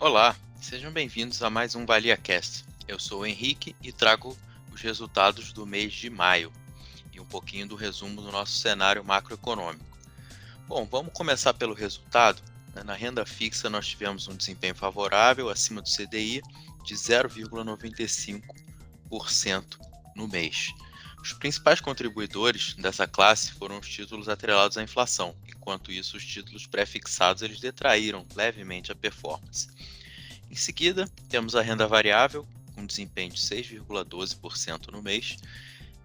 Olá, sejam bem-vindos a mais um ValiaCast. Eu sou o Henrique e trago os resultados do mês de maio e um pouquinho do resumo do nosso cenário macroeconômico. Bom, vamos começar pelo resultado. Na renda fixa, nós tivemos um desempenho favorável acima do CDI de 0,95% no mês. Os principais contribuidores dessa classe foram os títulos atrelados à inflação, enquanto isso os títulos pré-fixados eles detraíram levemente a performance. Em seguida, temos a renda variável com desempenho de 6,12% no mês,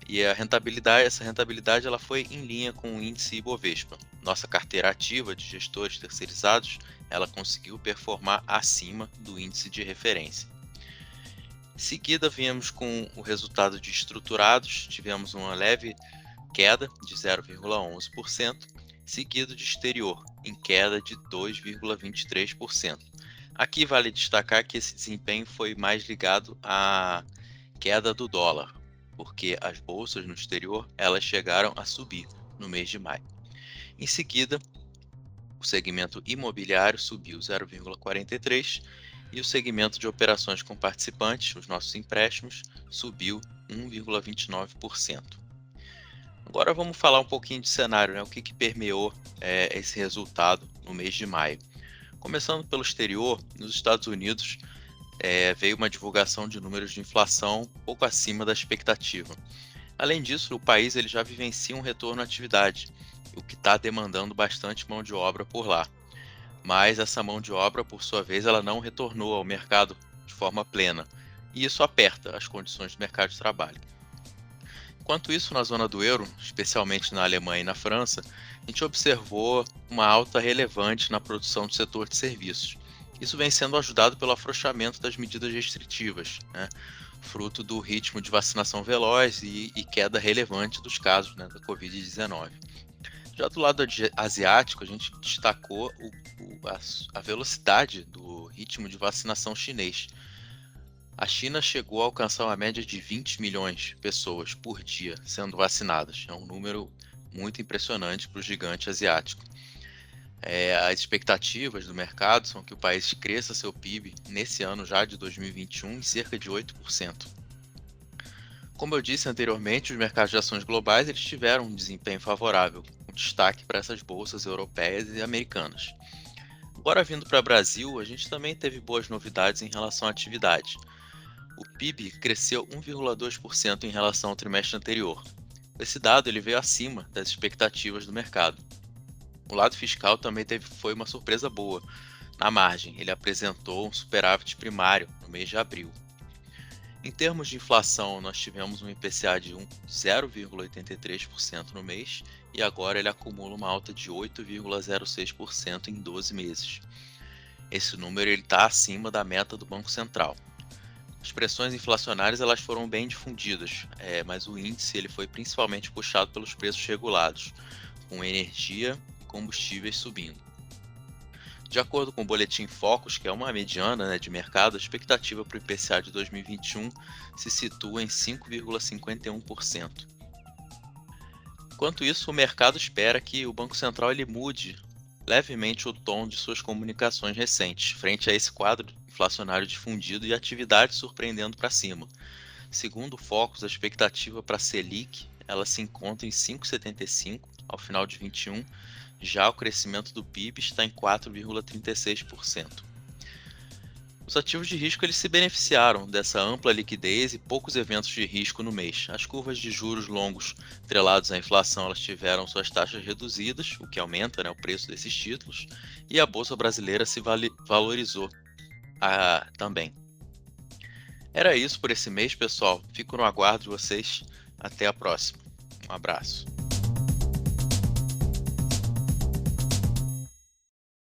e a rentabilidade, essa rentabilidade ela foi em linha com o índice Ibovespa. Nossa carteira ativa de gestores terceirizados, ela conseguiu performar acima do índice de referência. Em seguida, viemos com o resultado de estruturados, tivemos uma leve queda de 0,11%, seguido de exterior, em queda de 2,23%. Aqui vale destacar que esse desempenho foi mais ligado à queda do dólar, porque as bolsas no exterior elas chegaram a subir no mês de maio. Em seguida, o segmento imobiliário subiu 0,43 e o segmento de operações com participantes, os nossos empréstimos, subiu 1,29%. Agora vamos falar um pouquinho de cenário, né? o que, que permeou é, esse resultado no mês de maio. Começando pelo exterior, nos Estados Unidos é, veio uma divulgação de números de inflação pouco acima da expectativa. Além disso, o país ele já vivencia um retorno à atividade, o que está demandando bastante mão de obra por lá mas essa mão de obra, por sua vez, ela não retornou ao mercado de forma plena, e isso aperta as condições do mercado de trabalho. Enquanto isso, na zona do euro, especialmente na Alemanha e na França, a gente observou uma alta relevante na produção do setor de serviços. Isso vem sendo ajudado pelo afrouxamento das medidas restritivas, né? fruto do ritmo de vacinação veloz e, e queda relevante dos casos né, da Covid-19. Já do lado asiático, a gente destacou o, a, a velocidade do ritmo de vacinação chinês. A China chegou a alcançar uma média de 20 milhões de pessoas por dia sendo vacinadas. É um número muito impressionante para o gigante asiático. É, as expectativas do mercado são que o país cresça seu PIB nesse ano já de 2021 em cerca de 8%. Como eu disse anteriormente, os mercados de ações globais eles tiveram um desempenho favorável, destaque para essas bolsas europeias e americanas. Agora vindo para o Brasil, a gente também teve boas novidades em relação à atividade. O PIB cresceu 1,2% em relação ao trimestre anterior. Esse dado ele veio acima das expectativas do mercado. O lado fiscal também teve, foi uma surpresa boa. Na margem, ele apresentou um superávit primário no mês de abril. Em termos de inflação, nós tivemos um IPCA de 0,83% no mês e agora ele acumula uma alta de 8,06% em 12 meses. Esse número está acima da meta do Banco Central. As pressões inflacionárias elas foram bem difundidas, é, mas o índice ele foi principalmente puxado pelos preços regulados, com energia e combustíveis subindo. De acordo com o Boletim Focus, que é uma mediana né, de mercado, a expectativa para o IPCA de 2021 se situa em 5,51%. Enquanto isso, o mercado espera que o Banco Central ele mude levemente o tom de suas comunicações recentes, frente a esse quadro inflacionário difundido e atividade surpreendendo para cima. Segundo o Focus, a expectativa para a Selic ela se encontra em 5,75 ao final de 21 já o crescimento do PIB está em 4,36%. Os ativos de risco eles se beneficiaram dessa ampla liquidez e poucos eventos de risco no mês. As curvas de juros longos trelados à inflação elas tiveram suas taxas reduzidas, o que aumenta né, o preço desses títulos, e a bolsa brasileira se valorizou ah, também. Era isso por esse mês, pessoal. Fico no aguardo de vocês. Até a próxima. Um abraço.